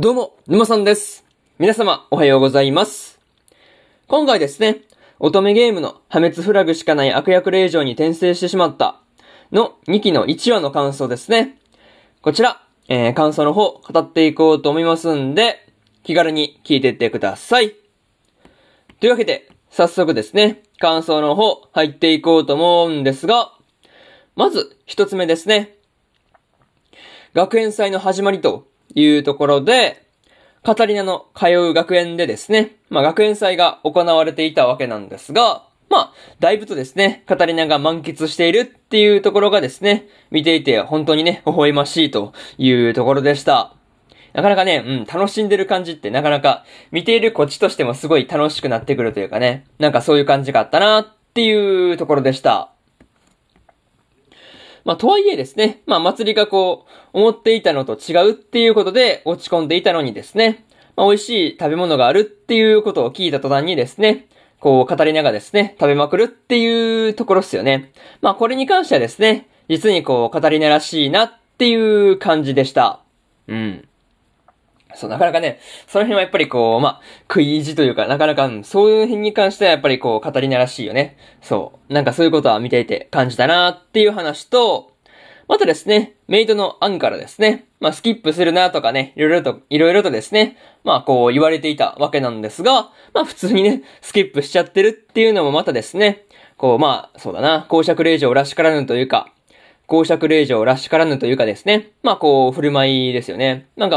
どうも、沼さんです。皆様、おはようございます。今回ですね、乙女ゲームの破滅フラグしかない悪役令嬢に転生してしまったの2期の1話の感想ですね。こちら、えー、感想の方語っていこうと思いますんで、気軽に聞いていってください。というわけで、早速ですね、感想の方入っていこうと思うんですが、まず一つ目ですね。学園祭の始まりというところで、カタリナの通う学園でですね、まあ学園祭が行われていたわけなんですが、まあ、だいぶとですね、カタリナが満喫しているっていうところがですね、見ていて本当にね、微笑ましいというところでした。なかなかね、うん、楽しんでる感じってなかなか、見ているこっちとしてもすごい楽しくなってくるというかね、なんかそういう感じがあったなっていうところでした。まあ、とはいえですね、まあ、祭りがこう、思っていたのと違うっていうことで落ち込んでいたのにですね、まあ、美味しい食べ物があるっていうことを聞いた途端にですね、こう、語りながらですね、食べまくるっていうところっすよね。まあ、これに関してはですね、実にこう、語りながらしいなっていう感じでした。うん。そう、なかなかね、その辺はやっぱりこう、まあ、食い意地というか、なかなか、そういう辺に関してはやっぱりこう、カタリナらしいよね。そう。なんかそういうことは見ていて感じたなっていう話と、またですね、メイドのアンからですね、まあ、スキップするなとかね、いろいろと、いろいろとですね、まあ、こう言われていたわけなんですが、まあ、普通にね、スキップしちゃってるっていうのもまたですね、こう、まあ、そうだな、公爵令嬢らしからぬというか、公爵令嬢らしからぬというかですね、まあ、こう、振る舞いですよね。なんか、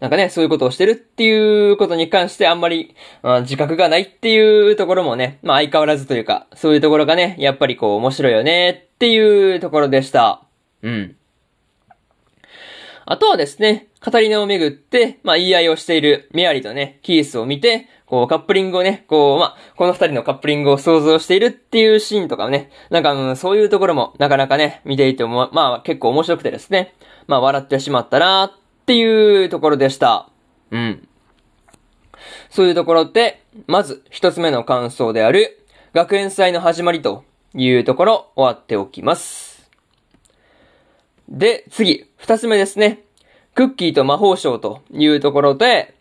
なんかね、そういうことをしてるっていうことに関してあんまり、うん自覚がないっていうところもね、まあ相変わらずというか、そういうところがね、やっぱりこう面白いよねっていうところでした。うん。あとはですね、カタリナをめぐって、まあ言い合いをしているメアリとね、キースを見て、こうカップリングをね、こう、まあ、この二人のカップリングを想像しているっていうシーンとかね、なんか、うん、そういうところもなかなかね、見ていても、まあ結構面白くてですね、まあ笑ってしまったなっていうところでした。うん。そういうところで、まず一つ目の感想である、学園祭の始まりというところ終わっておきます。で、次、二つ目ですね。クッキーと魔法省というところで、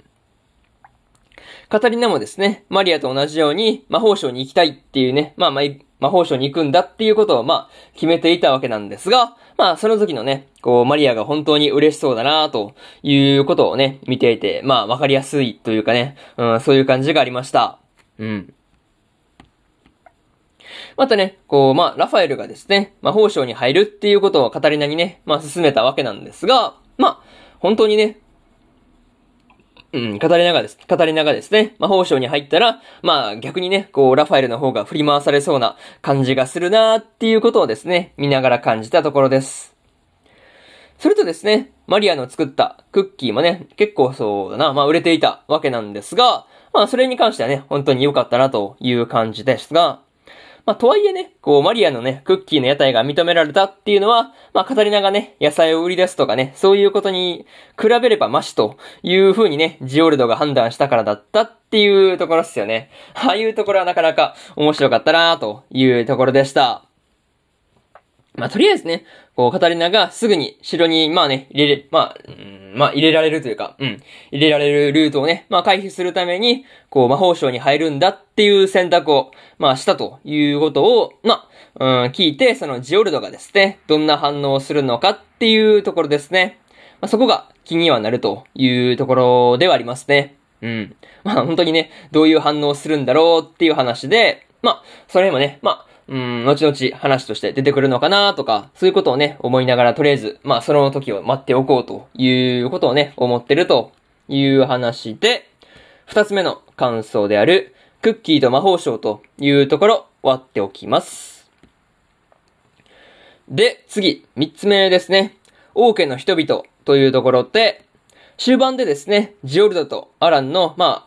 カタリナもですね、マリアと同じように魔法省に行きたいっていうね、まあまあ、魔法省に行くんだっていうことをまあ、決めていたわけなんですが、まあその時のね、こう、マリアが本当に嬉しそうだなということをね、見ていて、まあわかりやすいというかね、うん、そういう感じがありました。うん。またね、こう、まあ、ラファエルがですね、魔法省に入るっていうことをカタリナにね、まあ、進めたわけなんですが、まあ、本当にね、うん、カタリナがです、カタリナがですね、魔法省に入ったら、まあ逆にね、こう、ラファエルの方が振り回されそうな感じがするなーっていうことをですね、見ながら感じたところです。それとですね、マリアの作ったクッキーもね、結構そうだな、まあ売れていたわけなんですが、まあそれに関してはね、本当に良かったなという感じですが、まあ、とはいえね、こう、マリアのね、クッキーの屋台が認められたっていうのは、まあ、カタリナがね、野菜を売り出すとかね、そういうことに比べればマシという風にね、ジオルドが判断したからだったっていうところっすよね。ああいうところはなかなか面白かったなというところでした。まあ、とりあえずね、こう、カタリナがすぐに城に、まあね、入れれ、まあ、まあ、入れられるというか、うん、入れられるルートをね、まあ、回避するために、こう、魔法省に入るんだっていう選択を、まあ、したということを、まあ、うん、聞いて、そのジオルドがですね、どんな反応をするのかっていうところですね。まあ、そこが気にはなるというところではありますね。うん。まあ、本当にね、どういう反応をするんだろうっていう話で、まあ、それもね、まあ、うん、後々話として出てくるのかなとか、そういうことをね、思いながらとりあえず、まあその時を待っておこうということをね、思ってるという話で、二つ目の感想である、クッキーと魔法省というところ、終わっておきます。で、次、三つ目ですね。王家の人々というところで、終盤でですね、ジオルドとアランの、まあ、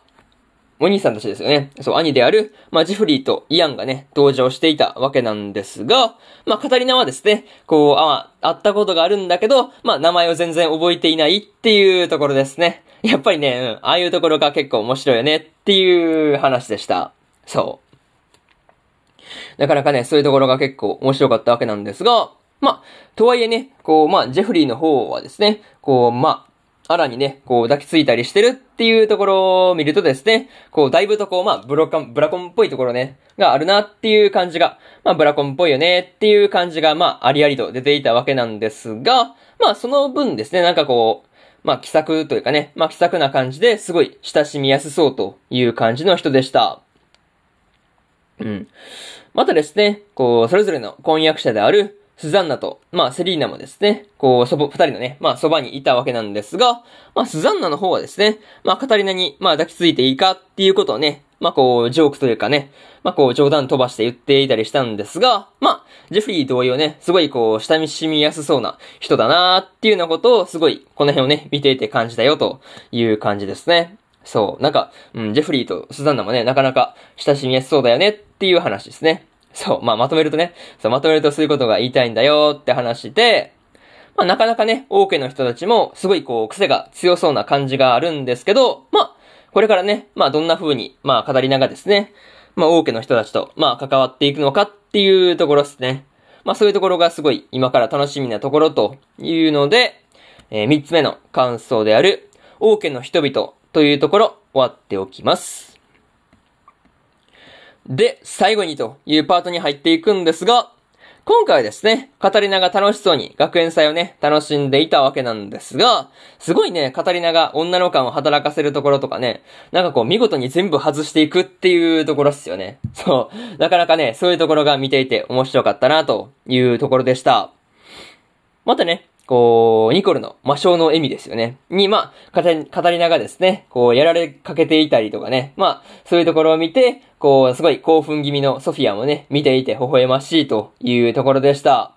お兄さんたちですよね。そう、兄である、まあ、ジフリーとイアンがね、登場していたわけなんですが、まあ、カタリナはですね、こう、あ、会ったことがあるんだけど、まあ、名前を全然覚えていないっていうところですね。やっぱりね、うん、ああいうところが結構面白いよねっていう話でした。そう。なかなかね、そういうところが結構面白かったわけなんですが、まあ、とはいえね、こう、まあ、ジェフリーの方はですね、こう、まあ、アラにね、こう抱きついたりしてるっていうところを見るとですね、こうだいぶとこう、まあブロカン、ブラコンっぽいところね、があるなっていう感じが、まあブラコンっぽいよねっていう感じが、まあありありと出ていたわけなんですが、まあその分ですね、なんかこう、まあ気さくというかね、まあ気さくな感じですごい親しみやすそうという感じの人でした。うん。またですね、こう、それぞれの婚約者である、スザンナと、まあ、セリーナもですね、こう、そぼ、二人のね、まあ、そばにいたわけなんですが、まあ、スザンナの方はですね、まあ、カタリナに、まあ、抱きついていいかっていうことをね、まあ、こう、ジョークというかね、まあ、こう、冗談飛ばして言っていたりしたんですが、まあ、ジェフリー同様ね、すごいこう、親しみやすそうな人だなーっていうようなことを、すごい、この辺をね、見ていて感じたよという感じですね。そう。なんか、うん、ジェフリーとスザンナもね、なかなか親しみやすそうだよねっていう話ですね。そう。まあ、まとめるとね、そう、まとめるとそういうことが言いたいんだよって話で、まあ、なかなかね、多くの人たちも、すごいこう、癖が強そうな感じがあるんですけど、まあ、これからね、まあ、どんな風に、まあ、語りながらですね、まあ、多くの人たちと、まあ、関わっていくのかっていうところですね。まあ、そういうところがすごい、今から楽しみなところというので、えー、三つ目の感想である、多くの人々というところ、終わっておきます。で、最後にというパートに入っていくんですが、今回はですね、カタリナが楽しそうに学園祭をね、楽しんでいたわけなんですが、すごいね、カタリナが女の感を働かせるところとかね、なんかこう見事に全部外していくっていうところっすよね。そう。なかなかね、そういうところが見ていて面白かったなというところでした。またね、こう、ニコルの魔性の笑みですよね。に、まあ、カタリナがですね、こう、やられかけていたりとかね。まあ、そういうところを見て、こう、すごい興奮気味のソフィアもね、見ていて微笑ましいというところでした。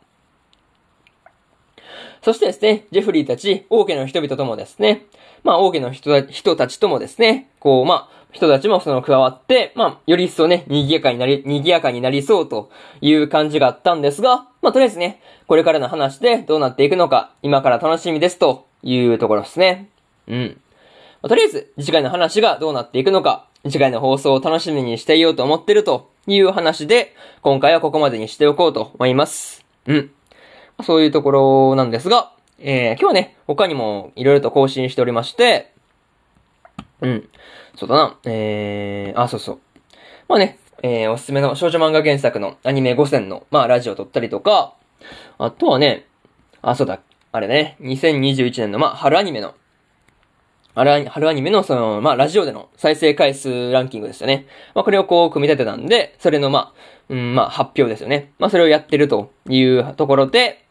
そしてですね、ジェフリーたち、王家の人々ともですね、まあ、王家の人人たちともですね、こう、まあ、人たちもその加わって、まあ、より一層ね、賑やかになり、賑やかになりそうという感じがあったんですが、まあ、とりあえずね、これからの話でどうなっていくのか、今から楽しみですというところですね。うん。まあ、とりあえず、次回の話がどうなっていくのか、次回の放送を楽しみにしていようと思ってるという話で、今回はここまでにしておこうと思います。うん。そういうところなんですが、えー、今日はね、他にも色々と更新しておりまして、うん。そうだな。えー、あ、そうそう。まあね、えー、おすすめの少女漫画原作のアニメ5000の、まあ、ラジオを撮ったりとか、あとはね、あ、そうだ、あれね、2021年の、まあ、春アニメの、春アニメの、その、まあ、ラジオでの再生回数ランキングですよね。まあ、これをこう、組み立てたんで、それの、まあ、うん、まあ、発表ですよね。まあ、それをやってるというところで、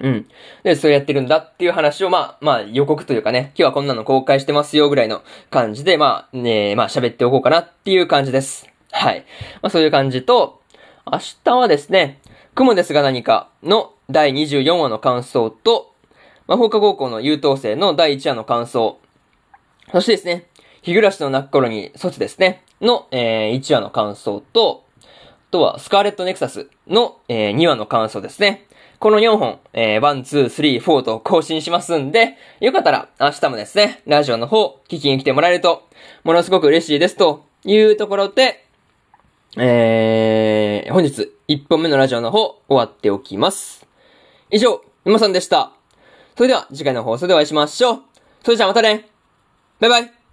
うん。で、そうやってるんだっていう話を、まあ、まあ、予告というかね、今日はこんなの公開してますよぐらいの感じで、まあ、ね、まあ、喋っておこうかなっていう感じです。はい。まあ、そういう感じと、明日はですね、雲ですが何かの第24話の感想と、魔法科高校の優等生の第1話の感想、そしてですね、日暮らしの泣く頃に卒ですね、の、えー、1話の感想と、あとは、スカーレットネクサスの、えー、2話の感想ですね。この4本、えー、1、2、3、4と更新しますんで、よかったら明日もですね、ラジオの方、聞きに来てもらえると、ものすごく嬉しいですというところで、えー、本日、1本目のラジオの方、終わっておきます。以上、沼さんでした。それでは、次回の放送でお会いしましょう。それじゃあまたねバイバイ